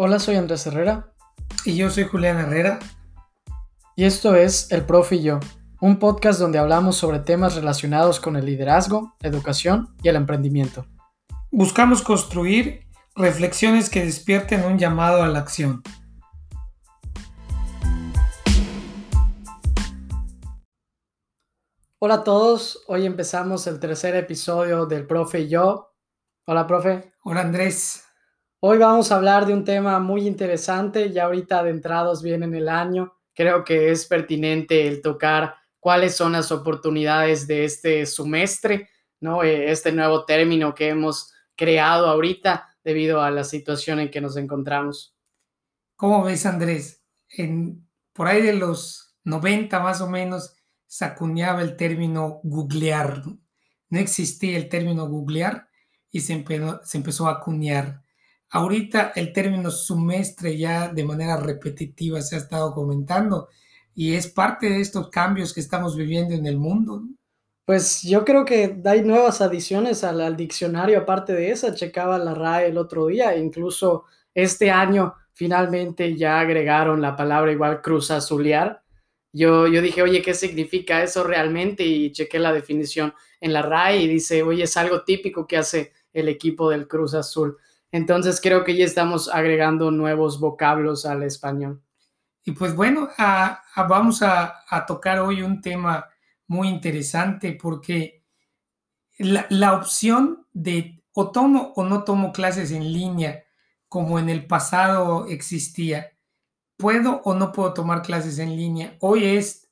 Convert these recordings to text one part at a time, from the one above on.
Hola, soy Andrés Herrera. Y yo soy Julián Herrera. Y esto es El Profe y yo, un podcast donde hablamos sobre temas relacionados con el liderazgo, educación y el emprendimiento. Buscamos construir reflexiones que despierten un llamado a la acción. Hola a todos, hoy empezamos el tercer episodio del Profe y yo. Hola, profe. Hola, Andrés. Hoy vamos a hablar de un tema muy interesante, ya ahorita adentrados bien en el año. Creo que es pertinente el tocar cuáles son las oportunidades de este semestre, ¿no? Eh, este nuevo término que hemos creado ahorita debido a la situación en que nos encontramos. ¿Cómo ves, Andrés? Por ahí de los 90 más o menos, se acuñaba el término googlear. No, existía el término googlear y se, se empezó a acuñar. Ahorita el término semestre ya de manera repetitiva se ha estado comentando y es parte de estos cambios que estamos viviendo en el mundo. Pues yo creo que hay nuevas adiciones al, diccionario aparte de esa. Checaba la RAE el otro día, incluso este año finalmente ya agregaron la palabra igual cruz azulear yo, yo dije, oye, ¿qué significa eso realmente? Y chequé la definición en la RAI y dice, oye, es algo típico que hace el equipo del Cruz Azul. Entonces creo que ya estamos agregando nuevos vocablos al español. Y pues bueno, vamos a, tocar hoy un tema muy interesante porque la, la opción de o tomo o no tomo clases en línea como en el pasado existía, ¿Puedo o no puedo tomar clases en línea? Hoy es,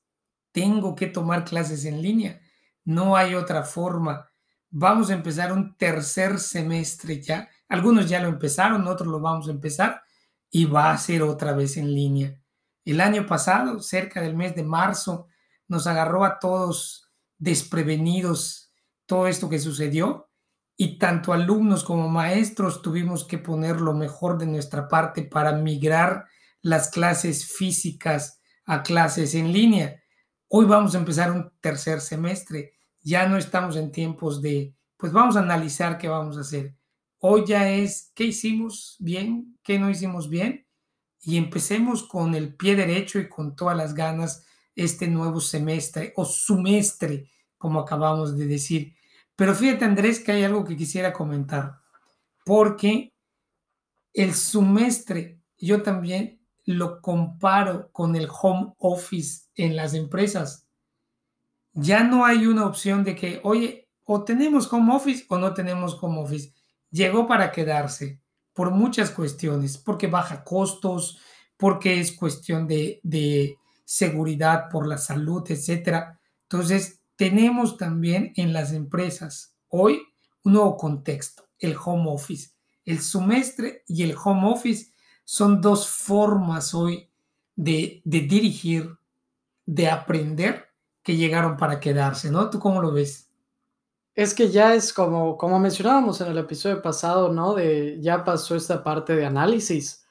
tengo que tomar clases en línea. No hay otra forma. Vamos a empezar un tercer semestre ya. Algunos ya lo empezaron, otros lo vamos a empezar y va a ser otra vez en línea. El año pasado, cerca del mes de marzo, nos agarró a todos desprevenidos todo esto que sucedió y tanto alumnos como maestros tuvimos que poner lo mejor de nuestra parte para migrar las clases físicas a clases en línea. Hoy vamos a empezar un tercer semestre. Ya no estamos en tiempos de, pues vamos a analizar qué vamos a hacer. Hoy ya es qué hicimos bien, qué no hicimos bien. Y empecemos con el pie derecho y con todas las ganas este nuevo semestre o semestre, como acabamos de decir. Pero fíjate, Andrés, que hay algo que quisiera comentar. Porque el semestre, yo también lo comparo con el home office en las empresas, ya no hay una opción de que, oye, o tenemos home office o no tenemos home office. Llegó para quedarse por muchas cuestiones, porque baja costos, porque es cuestión de, de seguridad por la salud, etc. Entonces, tenemos también en las empresas hoy un nuevo contexto, el home office. El semestre y el home office son dos formas hoy de, dirigir, de aprender, que llegaron para quedarse, ¿no? ¿Tú cómo lo ves? Es que ya es como, como mencionábamos en el episodio pasado, ¿no? De ya pasó esta parte de análisis.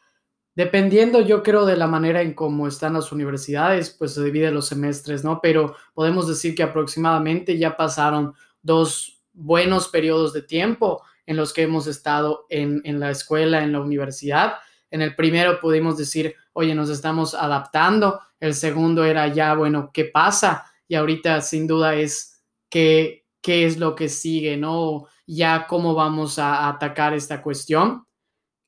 Dependiendo, yo creo, de la manera en cómo están las universidades, pues se divide los semestres, ¿no? Pero podemos decir que aproximadamente ya pasaron dos buenos periodos de tiempo en los que hemos estado en, en la escuela, en la universidad, en el primero pudimos decir, oye, nos estamos adaptando. El segundo era ya, bueno, ¿qué pasa? Y ahorita sin duda es qué, qué es lo que sigue, ¿no? Ya cómo vamos a atacar esta cuestión,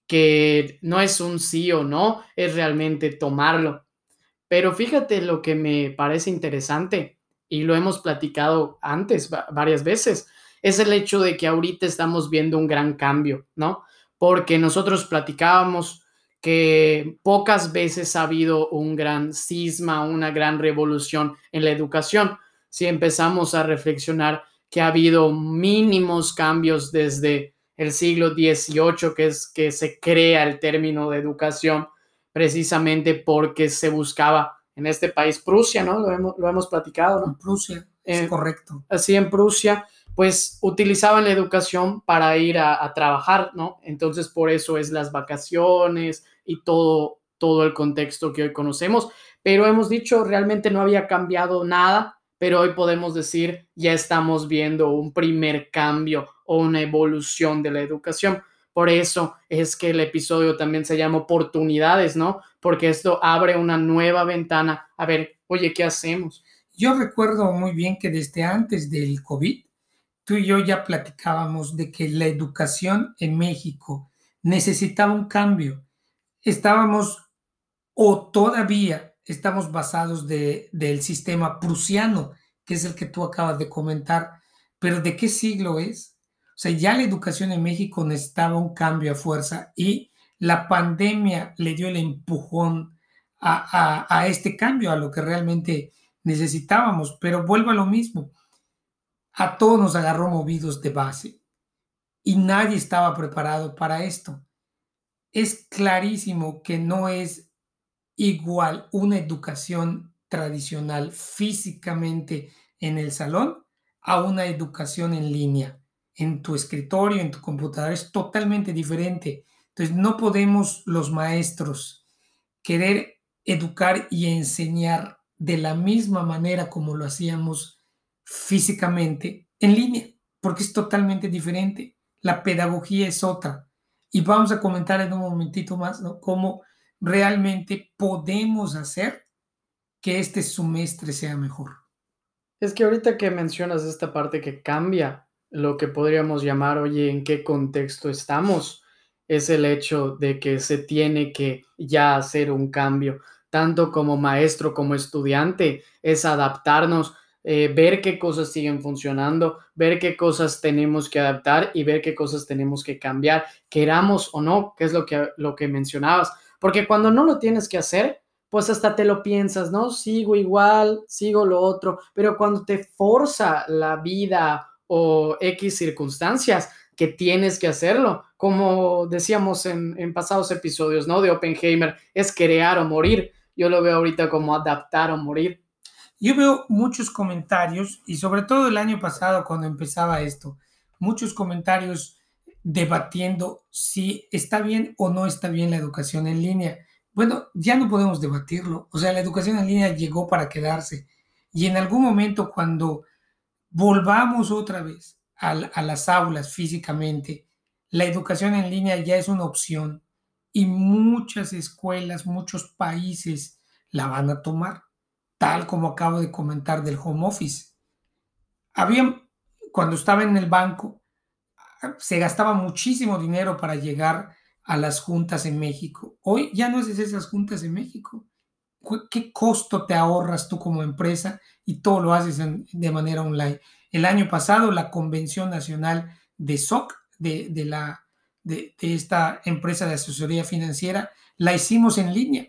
que no es un sí o no, es realmente tomarlo. Pero fíjate lo que me parece interesante, y lo hemos platicado antes varias veces, es el hecho de que ahorita estamos viendo un gran cambio, ¿no? Porque nosotros platicábamos que pocas veces ha habido un gran cisma, una gran revolución en la educación. Si empezamos a reflexionar que ha habido mínimos cambios desde el siglo XVIII, que es que se crea el término de educación, precisamente porque se buscaba en este país, Prusia, ¿no? Lo hemos, lo hemos platicado, ¿no? Prusia, es eh, correcto. Así en Prusia, pues utilizaban la educación para ir a, trabajar, ¿no? Entonces por eso es las vacaciones y todo, todo el contexto que hoy conocemos. Pero hemos dicho, realmente no había cambiado nada, pero hoy podemos decir, ya estamos viendo un primer cambio o una evolución de la educación. Por eso es que el episodio también se llama oportunidades, ¿no? Porque esto abre una nueva ventana. A ver, oye, ¿qué hacemos? Yo recuerdo muy bien que desde antes del COVID, tú y yo ya platicábamos de que la educación en México necesitaba un cambio. Estábamos o todavía estamos basados de, del sistema prusiano, que es el que tú acabas de comentar, pero ¿de qué siglo es? O sea, ya la educación en México necesitaba un cambio a fuerza y la pandemia le dio el empujón a, este cambio, a lo que realmente necesitábamos. Pero vuelvo a lo mismo, a todos nos agarró movidos de base y nadie estaba preparado para esto. Es clarísimo que no es igual una educación tradicional físicamente en el salón a una educación en línea en tu escritorio, en tu computadora, es totalmente diferente. Entonces, no podemos los maestros querer educar y enseñar de la misma manera como lo hacíamos físicamente en línea, porque es totalmente diferente. La pedagogía es otra. Y vamos a comentar en un momentito más cómo realmente podemos hacer que este semestre sea mejor. Es que ahorita que mencionas esta parte que cambia lo que podríamos llamar, oye, ¿en qué contexto estamos? Es el hecho de que se tiene que ya hacer un cambio, tanto como maestro como estudiante, es adaptarnos, eh, ver qué cosas siguen funcionando, ver qué cosas tenemos que adaptar y ver qué cosas tenemos que cambiar, queramos o no, que es lo que, lo que mencionabas. Porque cuando no lo tienes que hacer, pues hasta te lo piensas, ¿no? Sigo igual, sigo lo otro, pero cuando te forza la vida o X circunstancias que tienes que hacerlo. Como decíamos en, pasados episodios, ¿no? De Oppenheimer, es crear o morir. Yo lo veo ahorita como adaptar o morir. Yo veo muchos comentarios y sobre todo el año pasado cuando empezaba esto, muchos comentarios debatiendo si está bien o no está bien la educación en línea. Bueno, ya no podemos debatirlo. O sea, la educación en línea llegó para quedarse. Y en algún momento cuando volvamos otra vez a, las aulas físicamente. La educación en línea ya es una opción y muchas escuelas, muchos países la van a tomar, tal como acabo de comentar del home office. Había, cuando estaba en el banco, se gastaba muchísimo dinero para llegar a las juntas en México. Hoy ya no haces esas juntas en México. ¿Qué costo te ahorras tú como empresa y todo lo haces de manera online? El año pasado, la Convención Nacional de SOC, de, la, de, esta empresa de asesoría financiera, la hicimos en línea,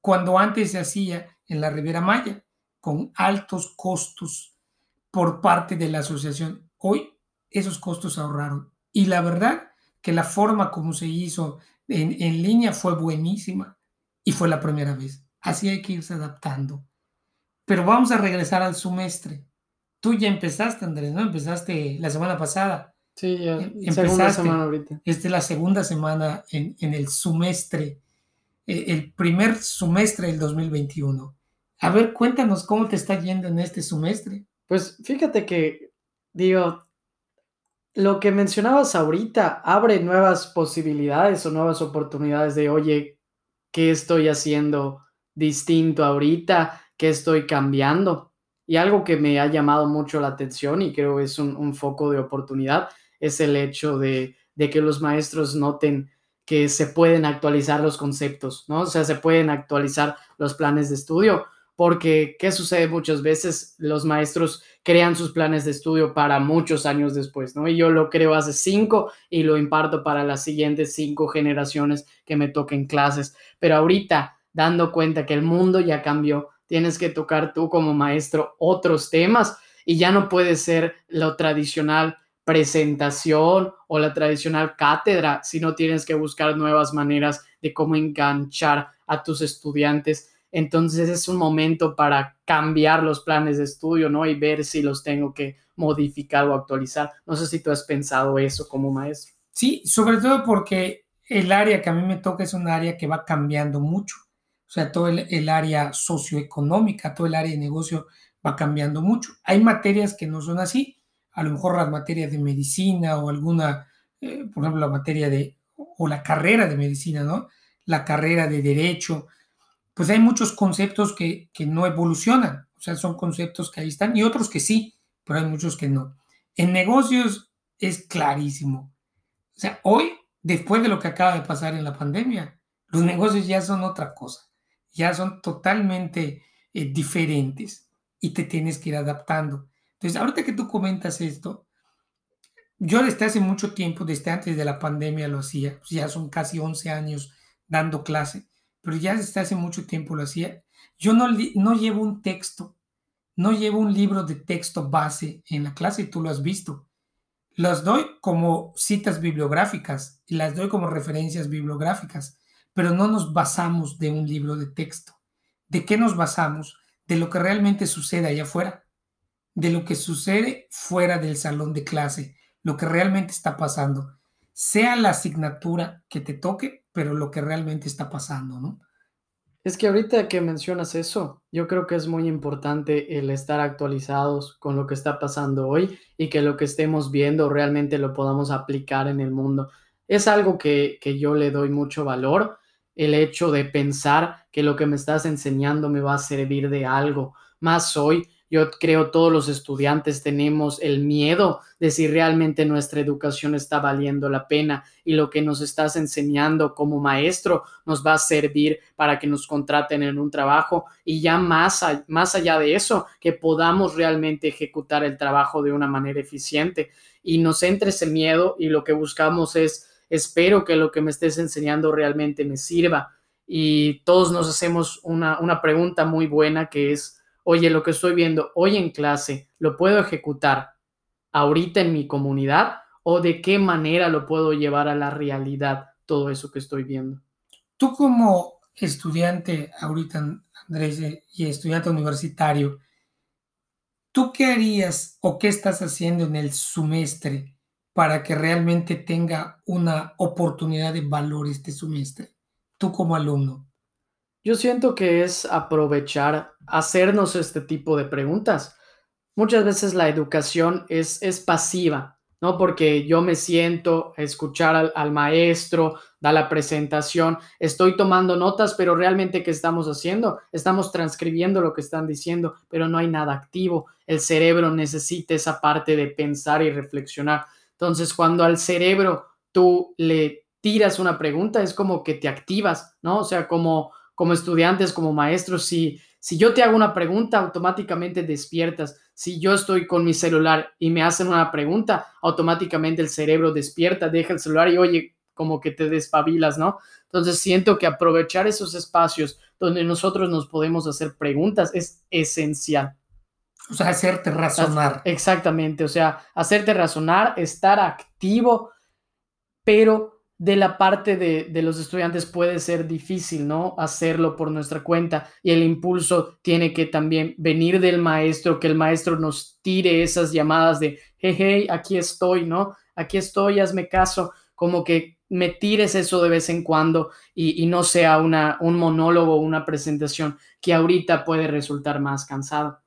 cuando antes se hacía en la Ribera Maya, con altos costos por parte de la asociación. Hoy esos costos ahorraron. Y la verdad que la forma como se hizo en, en línea fue buenísima y fue la primera vez. Así hay que irse adaptando. Pero vamos a regresar al semestre. Tú ya empezaste, Andrés, ¿no? Empezaste la semana pasada. Sí, ya. Em, empezaste. semana ahorita. Esta es la segunda semana en, el semestre, eh, el primer semestre del 2021. A ver, cuéntanos cómo te está yendo en este semestre. Pues fíjate que, digo, lo que mencionabas ahorita abre nuevas posibilidades o nuevas oportunidades de, oye, ¿qué estoy haciendo distinto ahorita, que estoy cambiando. Y algo que me ha llamado mucho la atención y creo es un, foco de oportunidad es el hecho de, que los maestros noten que se pueden actualizar los conceptos, ¿no? O sea, se pueden actualizar los planes de estudio, porque ¿qué sucede muchas veces? Los maestros crean sus planes de estudio para muchos años después, ¿no? Y yo lo creo hace cinco y lo imparto para las siguientes cinco generaciones que me toquen clases, pero ahorita dando cuenta que el mundo ya cambió, tienes que tocar tú como maestro otros temas y ya no puede ser lo tradicional presentación o la tradicional cátedra, sino tienes que buscar nuevas maneras de cómo enganchar a tus estudiantes. Entonces es un momento para cambiar los planes de estudio, ¿no? Y ver si los tengo que modificar o actualizar. No sé si tú has pensado eso como maestro. Sí, sobre todo porque el área que a mí me toca es un área que va cambiando mucho. O sea, todo el, área socioeconómica, todo el área de negocio va cambiando mucho. Hay materias que no son así, a lo mejor las materias de medicina o alguna, eh, por ejemplo, la materia de, o, la carrera de medicina, ¿no? La carrera de derecho, pues hay muchos conceptos que, que no evolucionan, o sea, son conceptos que ahí están y otros que sí, pero hay muchos que no. En negocios es clarísimo. O sea, hoy, después de lo que acaba de pasar en la pandemia, los negocios ya son otra cosa, ya son totalmente eh, diferentes y te tienes que ir adaptando. Entonces, ahorita que tú comentas esto, yo desde hace mucho tiempo, desde antes de la pandemia lo hacía, pues ya son casi 11 años dando clase, pero ya desde hace mucho tiempo lo hacía. Yo no, no llevo un texto, no llevo un libro de texto base en la clase, tú lo has visto. Las doy como citas bibliográficas y las doy como referencias bibliográficas pero no nos basamos de un libro de texto. ¿De qué nos basamos? De lo que realmente sucede allá afuera, de lo que sucede fuera del salón de clase, lo que realmente está pasando, sea la asignatura que te toque, pero lo que realmente está pasando, ¿no? Es que ahorita que mencionas eso, yo creo que es muy importante el estar actualizados con lo que está pasando hoy y que lo que estemos viendo realmente lo podamos aplicar en el mundo. Es algo que, que yo le doy mucho valor el hecho de pensar que lo que me estás enseñando me va a servir de algo. Más hoy, yo creo todos los estudiantes tenemos el miedo de si realmente nuestra educación está valiendo la pena y lo que nos estás enseñando como maestro nos va a servir para que nos contraten en un trabajo y ya más, más allá de eso, que podamos realmente ejecutar el trabajo de una manera eficiente y nos entre ese miedo y lo que buscamos es espero que lo que me estés enseñando realmente me sirva. Y todos nos hacemos una, una pregunta muy buena que es, oye, lo que estoy viendo hoy en clase, ¿lo puedo ejecutar ahorita en mi comunidad o de qué manera lo puedo llevar a la realidad todo eso que estoy viendo? Tú como estudiante ahorita, Andrés, y estudiante universitario, ¿tú qué harías o qué estás haciendo en el semestre para que realmente tenga una oportunidad de valor este semestre, tú como alumno? Yo siento que es aprovechar, hacernos este tipo de preguntas. Muchas veces la educación es, es pasiva, ¿no? Porque yo me siento escuchar al, al maestro, da la presentación, estoy tomando notas, pero realmente ¿qué estamos haciendo? Estamos transcribiendo lo que están diciendo, pero no hay nada activo. El cerebro necesita esa parte de pensar y reflexionar. Entonces, cuando al cerebro tú le tiras una pregunta, es como que te activas, ¿no? O sea, como, como estudiantes, como maestros, si, si yo te hago una pregunta, automáticamente despiertas. Si yo estoy con mi celular y me hacen una pregunta, automáticamente el cerebro despierta, deja el celular y oye, como que te despabilas, ¿no? Entonces siento que aprovechar esos espacios donde nosotros nos podemos hacer preguntas es esencial. O sea, hacerte razonar. Exactamente, o sea, hacerte razonar, estar activo, pero de la parte de, de, los estudiantes puede ser difícil, ¿no? Hacerlo por nuestra cuenta y el impulso tiene que también venir del maestro, que el maestro nos tire esas llamadas de, hey, aquí estoy, ¿no? Aquí estoy, hazme caso, como que me tires eso de vez en cuando y, y no sea una, un monólogo una presentación que ahorita puede resultar más cansado.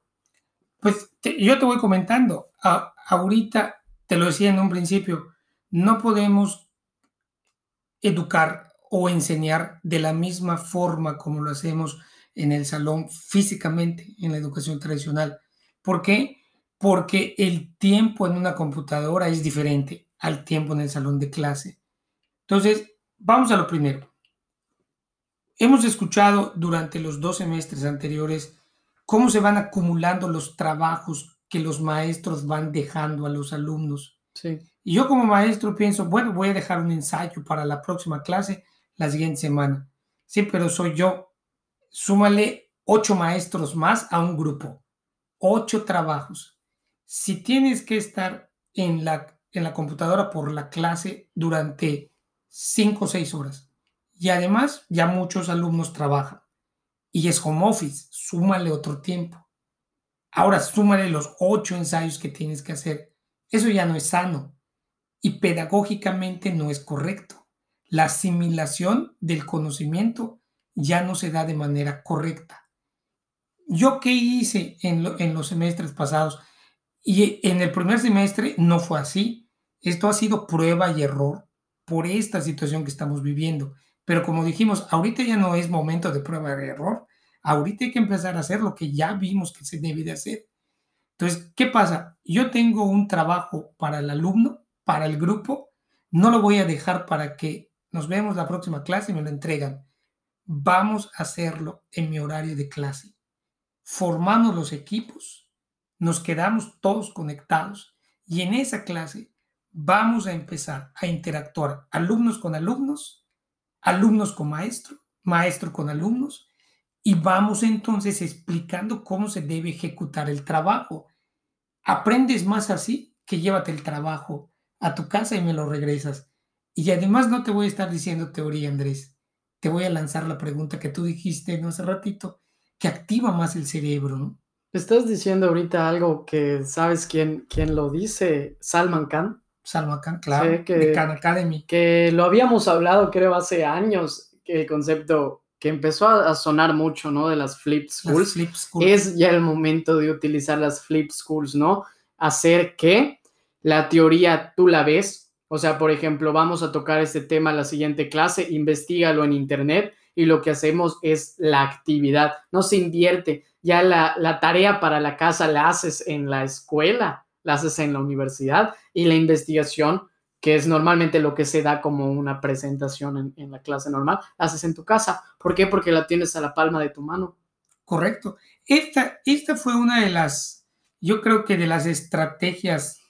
Pues yo te voy comentando, ahorita te lo decía en un principio, no podemos educar o enseñar de la misma forma como lo hacemos en el salón físicamente en la educación tradicional. ¿Por qué? Porque el tiempo en una computadora es diferente al tiempo en el salón de clase. Entonces, vamos a lo primero. Hemos escuchado durante los dos semestres anteriores cómo se van acumulando los trabajos que los maestros van dejando a los alumnos. Y yo como maestro pienso, bueno, voy a dejar un ensayo para la próxima clase la siguiente semana. Sí, pero soy yo. Súmale ocho maestros más a un grupo. Ocho trabajos. Si tienes que estar en la, en la computadora por la clase durante cinco o seis horas y además ya muchos alumnos trabajan y es home office, súmale otro tiempo. Ahora súmale los ocho ensayos que tienes que hacer. Eso ya no es sano y pedagógicamente no es correcto. La asimilación del conocimiento ya no se da de manera correcta. ¿Yo qué hice en, los semestres pasados? Y en el primer semestre no fue así. Esto ha sido prueba y error. por esta situación que estamos viviendo. Pero como dijimos, ahorita ya no es momento de prueba de error. Ahorita hay que empezar a hacer lo que ya vimos que se debe de hacer. Entonces, ¿qué pasa? Yo tengo un trabajo para el alumno, para el grupo, no lo voy a dejar para que nos vemos la próxima clase y me lo entregan. Vamos a hacerlo en mi horario de clase. Formamos los equipos, nos quedamos todos conectados y en esa clase vamos a empezar a interactuar alumnos con alumnos, alumnos con maestro, maestro con alumnos, y vamos entonces explicando cómo se debe ejecutar el trabajo. Aprendes más así que llévate el trabajo a tu casa y me lo regresas. Y además no te voy a estar diciendo teoría, Andrés. Te voy a lanzar la pregunta que tú dijiste no hace ratito, que activa más el cerebro, ¿no? Estás diciendo ahorita algo que sabes quién, quién lo dice, Salman Khan. Salman claro, que, de Khan Academy. Que lo habíamos hablado, creo, hace años, que el concepto que empezó a, sonar mucho, ¿no? De las flip schools. flip. Es ya el momento de utilizar las flip schools, ¿no? Hacer que la teoría tú la ves. O sea, por ejemplo, vamos a tocar este tema en la siguiente clase, investigalo en internet y lo que hacemos es la actividad. No se invierte. Ya la, la tarea para la casa la haces en la escuela la haces en la universidad y la investigación, que es normalmente lo que se da como una presentación en, la clase normal, haces en tu casa. ¿Por qué? Porque la tienes a la palma de tu mano. Correcto. Esta, esta fue una de las, yo creo que de las estrategias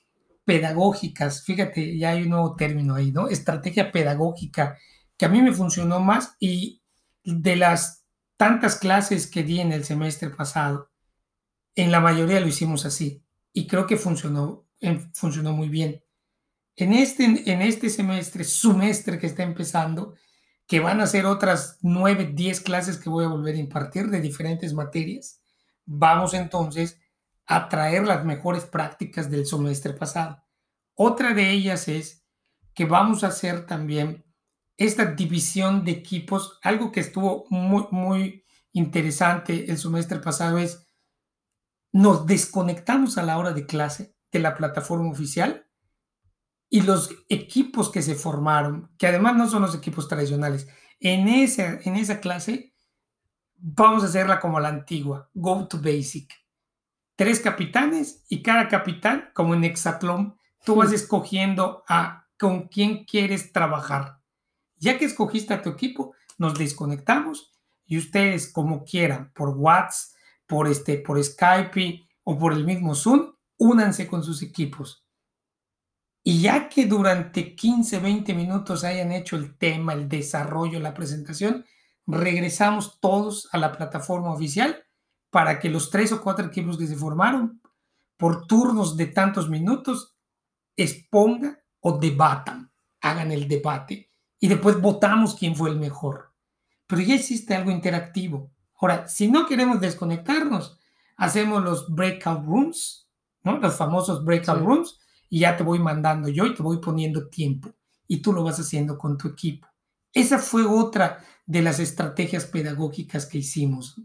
pedagógicas, fíjate, ya hay un nuevo término ahí, ¿no? Estrategia pedagógica, que a mí me funcionó más y de las tantas clases que di en el semestre pasado, en la mayoría lo hicimos así y creo que funcionó, funcionó muy bien. En este, en este semestre, semestre que está empezando, que van a ser otras nueve, diez clases que voy a volver a impartir de diferentes materias, vamos entonces a traer las mejores prácticas del semestre pasado. Otra de ellas es que vamos a hacer también esta división de equipos. Algo que estuvo muy, muy interesante el semestre pasado es nos desconectamos a la hora de clase de la plataforma oficial y los equipos que se formaron, que además no son los equipos tradicionales, en esa, en esa clase vamos a hacerla como la antigua, Go to Basic. Tres capitanes y cada capitán, como en Hexatlón, tú vas escogiendo a con quién quieres trabajar. Ya que escogiste a tu equipo, nos desconectamos y ustedes como quieran, por WhatsApp, por, este, por Skype o por el mismo Zoom, únanse con sus equipos. Y ya que durante 15, 20 minutos hayan hecho el tema, el desarrollo, la presentación, regresamos todos a la plataforma oficial para que los tres o cuatro equipos que se formaron por turnos de tantos minutos expongan o debatan, hagan el debate y después votamos quién fue el mejor. Pero ya existe algo interactivo. Ahora, si no queremos desconectarnos, hacemos los breakout rooms, ¿no? Los famosos breakout rooms, y ya te voy mandando yo y te voy poniendo tiempo. Y tú lo vas haciendo con tu equipo. Esa fue otra de las estrategias pedagógicas que hicimos.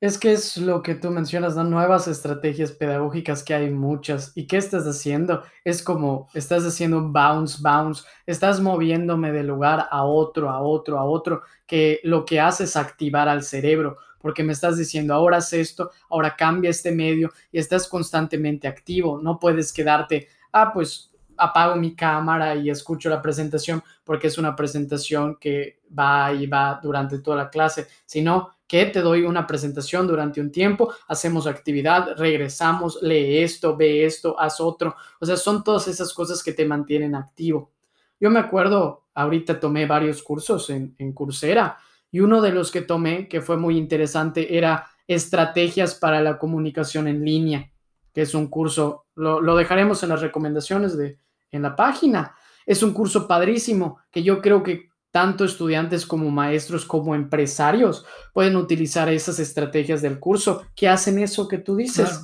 Es que es lo que tú mencionas, ¿no? Nuevas estrategias pedagógicas que hay muchas. ¿Y qué estás haciendo? Es como, estás haciendo un bounce, bounce, estás moviéndome de lugar a otro, a otro, a otro, que lo que hace es activar al cerebro, porque me estás diciendo, ahora haz esto, ahora cambia este medio y estás constantemente activo. No puedes quedarte, ah, pues apago mi cámara y escucho la presentación porque es una presentación que va y va durante toda la clase, sino que te doy una presentación durante un tiempo, hacemos actividad, regresamos, lee esto, ve esto, haz otro. O sea, son todas esas cosas que te mantienen activo. Yo me acuerdo, ahorita tomé varios cursos en, en Coursera y uno de los que tomé, que fue muy interesante, era estrategias para la comunicación en línea, que es un curso, lo, lo dejaremos en las recomendaciones de, en la página. Es un curso padrísimo que yo creo que tanto estudiantes como maestros como empresarios pueden utilizar esas estrategias del curso que hacen eso que tú dices.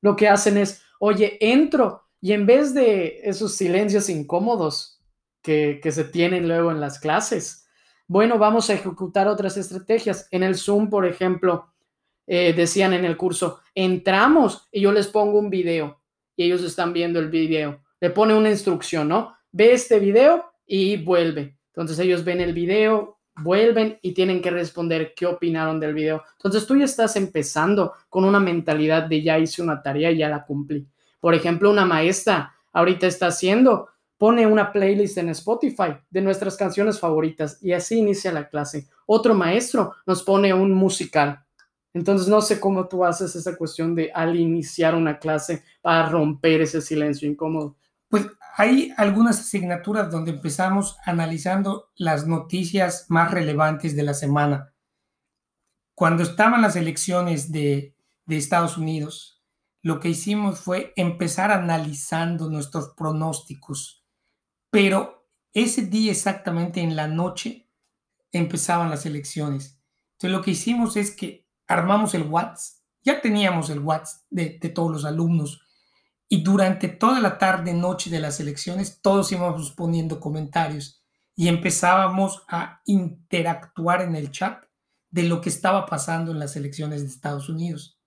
Lo que hacen es, oye, entro y en vez de esos silencios incómodos que, se tienen luego en las clases, bueno, vamos a ejecutar otras estrategias. En el Zoom, por ejemplo, eh, decían en el curso, entramos y yo les pongo un video y ellos están viendo el video. Le pone una instrucción, ¿no? Ve este video y vuelve. Entonces ellos ven el video, vuelven y tienen que responder qué opinaron del video. Entonces tú ya estás empezando con una mentalidad de ya hice una tarea y ya la cumplí. Por ejemplo, una maestra ahorita está haciendo, pone una playlist en Spotify de nuestras canciones favoritas y así inicia la clase. Otro maestro nos pone un musical. Entonces no sé cómo tú haces esa cuestión de al iniciar una clase para romper ese silencio incómodo. Pues hay algunas asignaturas donde empezamos analizando las noticias más relevantes de la semana. Cuando estaban las elecciones de, de Estados Unidos, lo que hicimos fue empezar analizando nuestros pronósticos, pero ese día exactamente en la noche empezaban las elecciones. Entonces lo que hicimos es que armamos el WhatsApp, ya teníamos el WhatsApp de, todos los alumnos, y durante toda la tarde, noche de las elecciones, todos íbamos poniendo comentarios y empezábamos a interactuar en el chat de lo que estaba pasando en las elecciones de Estados Unidos.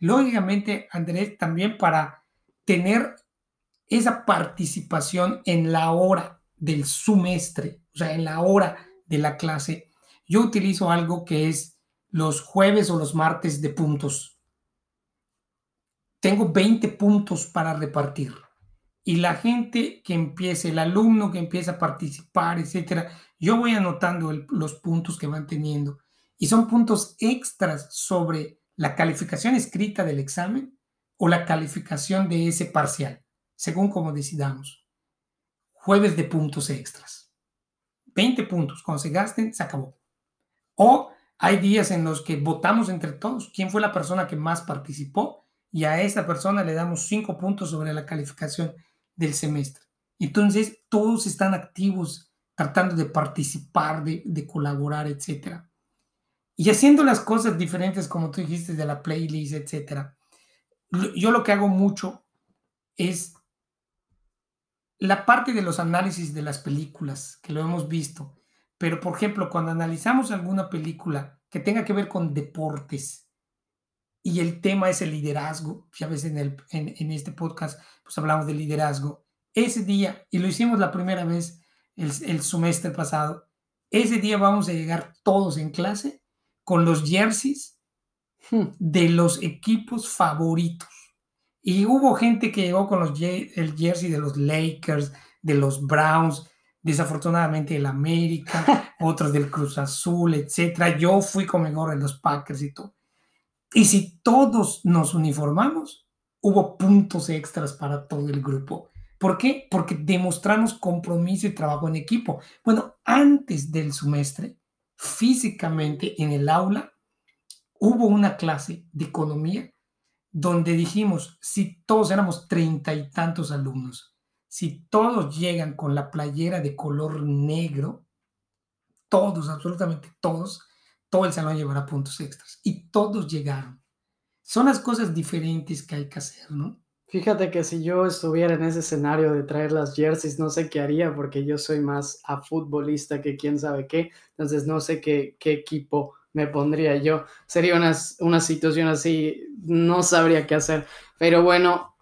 Lógicamente, Andrés, también para tener esa participación en la hora del semestre, o sea, en la hora de la clase, yo utilizo algo que es los jueves o los martes de puntos tengo 20 puntos para repartir. Y la gente que empiece, el alumno que empieza a participar, etcétera, yo voy anotando los puntos que van teniendo. Y son puntos extras sobre la calificación escrita del examen o la calificación de ese parcial, según como decidamos. Jueves de puntos extras. 20 puntos. Cuando se gasten, se acabó. O hay días en los que votamos entre todos. ¿Quién fue la persona que más participó? y a esa persona le damos cinco puntos sobre la calificación del semestre. Entonces, todos están activos, tratando de participar, de, colaborar, etc. Y haciendo las cosas diferentes, como tú dijiste, de la playlist, etc. Yo lo que hago mucho es la parte de los análisis de las películas, que lo hemos visto. Pero, por ejemplo, cuando analizamos alguna película que tenga que ver con deportes, y el tema es el liderazgo. Ya ves, en, el, en, este podcast, pues hablamos de liderazgo. Ese día, y lo hicimos la primera vez el, el semestre pasado, ese día vamos a llegar todos en clase con los jerseys hmm. de los equipos favoritos. Y hubo gente que llegó con los, el jersey de los Lakers, de los Browns, desafortunadamente el América, otros del Cruz Azul, etc. Yo fui con mejor en los Packers y todo. Y si todos nos uniformamos, hubo puntos extras para todo el grupo. ¿Por qué? Porque demostramos compromiso y trabajo en equipo. Bueno, antes del semestre, físicamente en el aula, hubo una clase de economía donde dijimos, si todos éramos treinta y tantos alumnos, si todos llegan con la playera de color negro, todos, absolutamente todos, todo el salón llevará puntos extras. Y todos llegaron. Son las cosas diferentes que hay que hacer, ¿no? Fíjate que si yo estuviera en ese escenario de traer las jerseys, no sé qué haría porque yo soy más a futbolista que quién sabe qué. Entonces no sé qué, qué equipo me pondría yo. Sería una, una situación así, no sabría qué hacer. Pero bueno,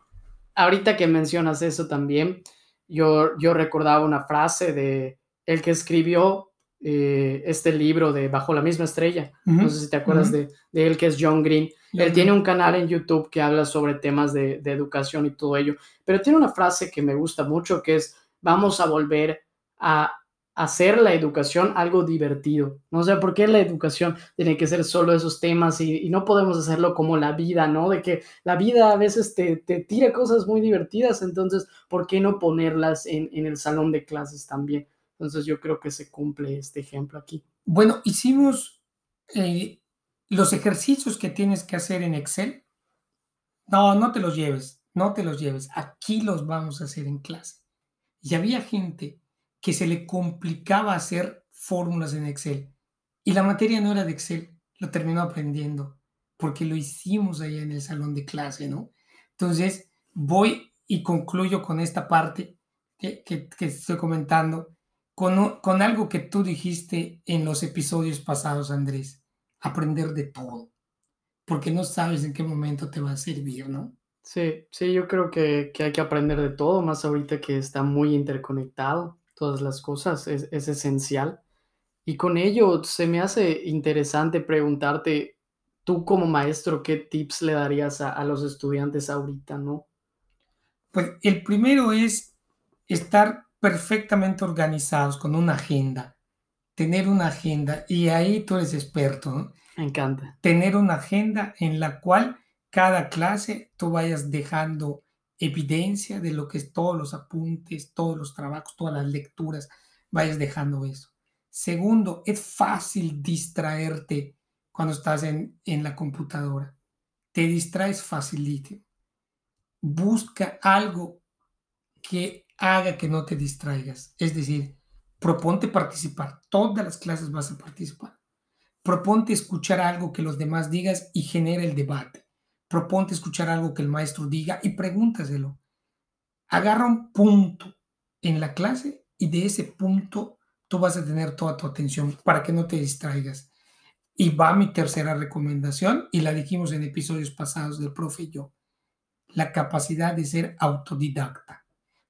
ahorita que mencionas eso también, yo, yo recordaba una frase de el que escribió eh, este libro de Bajo la misma estrella. No sé si te acuerdas de, él, que es John Green. él tiene un canal en YouTube que habla sobre temas de, educación y todo ello, pero tiene una frase que me gusta mucho que es, vamos a volver a hacer la educación algo divertido. No sé por qué la educación tiene que ser solo esos temas y, no podemos hacerlo como la vida, ¿no? De que la vida a veces te, te tira cosas muy divertidas, entonces, ¿por qué no ponerlas en, en el salón de clases también? Entonces yo creo que se cumple este ejemplo aquí. Bueno, hicimos eh, los ejercicios que tienes que hacer en Excel. No, no te los lleves, no te los lleves. Aquí los vamos a hacer en clase. Y había gente que se le complicaba hacer fórmulas en Excel. Y la materia no era de Excel, lo terminó aprendiendo porque lo hicimos allá en el salón de clase, ¿no? Entonces, voy y concluyo con esta parte que, que estoy comentando con, algo que tú dijiste en los episodios pasados, Andrés, aprender de todo, porque no sabes en qué momento te va a servir, ¿no? Sí, sí, yo creo que, hay que aprender de todo, más ahorita que está muy interconectado todas las cosas, es, es esencial. Y con ello se me hace interesante preguntarte, tú como maestro, ¿qué tips le darías a, a los estudiantes ahorita, no? Pues el primero es estar perfectamente organizados con una agenda, tener una agenda, y ahí tú eres experto, ¿no? Me encanta. Tener una agenda en la cual cada clase tú vayas dejando evidencia de lo que es todos los apuntes, todos los trabajos, todas las lecturas, vayas dejando eso. Segundo, es fácil distraerte cuando estás en, en la computadora. Te distraes facilito. Busca algo que haga que no te distraigas. Es decir, proponte participar. Todas las clases vas a participar. Proponte escuchar algo que los demás digas y genera el debate proponte escuchar algo que el maestro diga y pregúntaselo. Agarra un punto en la clase y de ese punto tú vas a tener toda tu atención para que no te distraigas. Y va mi tercera recomendación, y la dijimos en episodios pasados del profe y yo, la capacidad de ser autodidacta.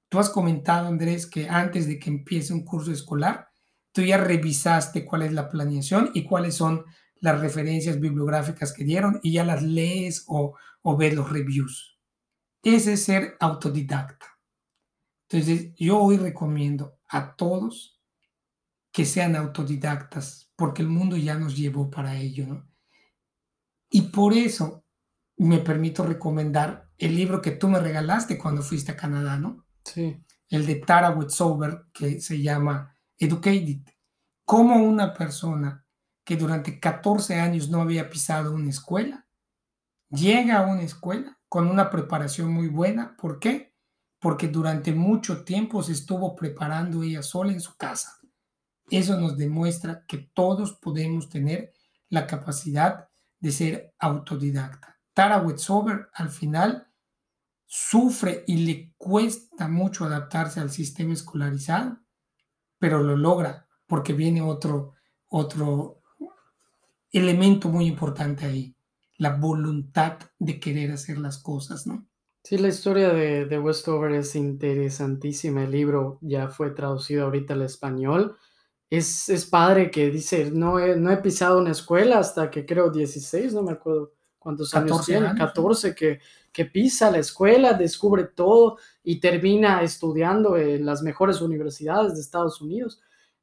Tú has comentado, Andrés, que antes de que empiece un curso escolar, tú ya revisaste cuál es la planeación y cuáles son las referencias bibliográficas que dieron y ya las lees o, o ves los reviews. Ese es ser autodidacta. Entonces, yo hoy recomiendo a todos que sean autodidactas, porque el mundo ya nos llevó para ello, ¿no? Y por eso me permito recomendar el libro que tú me regalaste cuando fuiste a Canadá, ¿no? Sí. El de Tara Westover, que se llama Educated. Cómo una persona que durante 14 años no había pisado una escuela, llega a una escuela con una preparación muy buena. ¿Por qué? Porque durante mucho tiempo se estuvo preparando ella sola en su casa. Eso nos demuestra que todos podemos tener la capacidad de ser autodidacta. Tara Wetzover al final sufre y le cuesta mucho adaptarse al sistema escolarizado, pero lo logra porque viene otro, otro elemento muy importante ahí, la voluntad de querer hacer las cosas, ¿no? Sí, la historia de, de Westover es interesantísima. El libro ya fue traducido ahorita al español. Es, es padre que dice, no he, no he pisado una escuela hasta que creo 16, no me acuerdo cuántos años tiene, 14, que, que pisa la escuela, descubre todo y termina estudiando en las mejores universidades de Estados Unidos.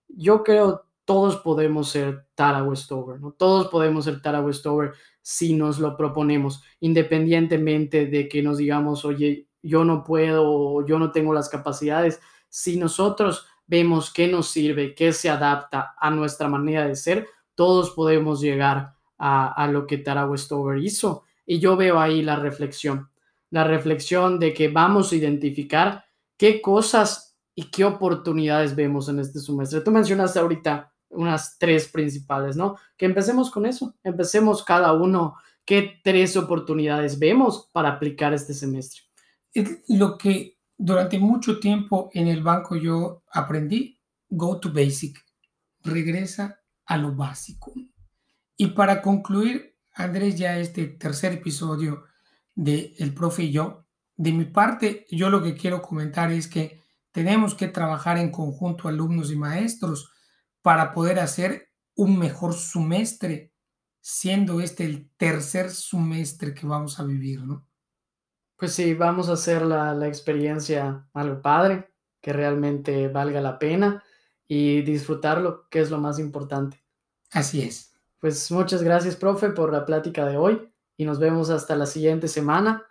Yo creo todos podemos ser Tara Westover, ¿no? Todos podemos ser Tara Westover si nos lo proponemos, independientemente de que nos digamos, oye, yo no puedo yo no tengo las capacidades. Si nosotros vemos qué nos sirve, qué se adapta a nuestra manera de ser, todos podemos llegar a, a lo que Tara Westover hizo. Y yo veo ahí la reflexión, la reflexión de que vamos a identificar qué cosas y qué oportunidades vemos en este semestre. Tú mencionaste ahorita unas tres principales, ¿no? Que empecemos con eso, empecemos cada uno qué tres oportunidades vemos para aplicar este semestre. Lo que durante mucho tiempo en el banco yo aprendí, go to basic, regresa a lo básico. Y para concluir, Andrés, ya este tercer episodio de El Profe y yo, de mi parte, yo lo que quiero comentar es que tenemos que trabajar en conjunto alumnos y maestros para poder hacer un mejor semestre, siendo este el tercer semestre que vamos a vivir, ¿no? Pues sí, vamos a hacer la, la experiencia algo padre, que realmente valga la pena y disfrutarlo, que es lo más importante. Así es. Pues muchas gracias, profe, por la plática de hoy y nos vemos hasta la siguiente semana.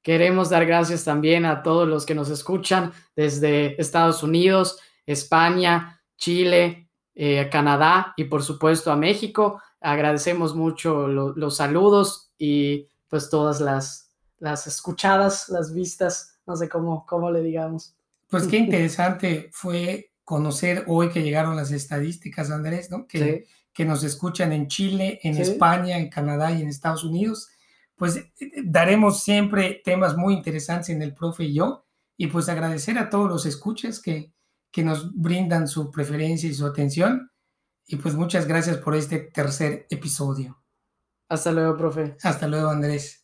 Queremos dar gracias también a todos los que nos escuchan desde Estados Unidos, España, Chile, eh, a Canadá y por supuesto a México. Agradecemos mucho los saludos y pues todas las, las escuchadas, las vistas, no sé cómo, cómo le digamos. Pues qué interesante fue conocer hoy que llegaron las estadísticas, Andrés, ¿no? Que, que nos escuchan en Chile, en España, en Canadá y en Estados Unidos. Pues eh, daremos siempre temas muy interesantes en el profe y yo. Y pues agradecer a todos los escuchas que, que nos brindan su preferencia y su atención. Y pues muchas gracias por este tercer episodio. Hasta luego, profe. Hasta luego, Andrés.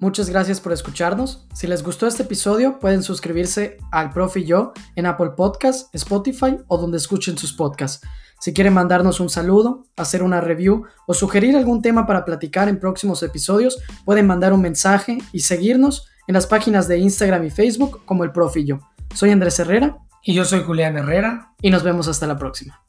Muchas gracias por escucharnos. Si les gustó este episodio, pueden suscribirse al Profe y yo en Apple Podcasts, Spotify o donde escuchen sus podcasts. Si quieren mandarnos un saludo, hacer una review o sugerir algún tema para platicar en próximos episodios, pueden mandar un mensaje y seguirnos en las páginas de Instagram y Facebook como el yo. Soy Andrés Herrera. Y yo soy Julián Herrera. Y nos vemos hasta la próxima.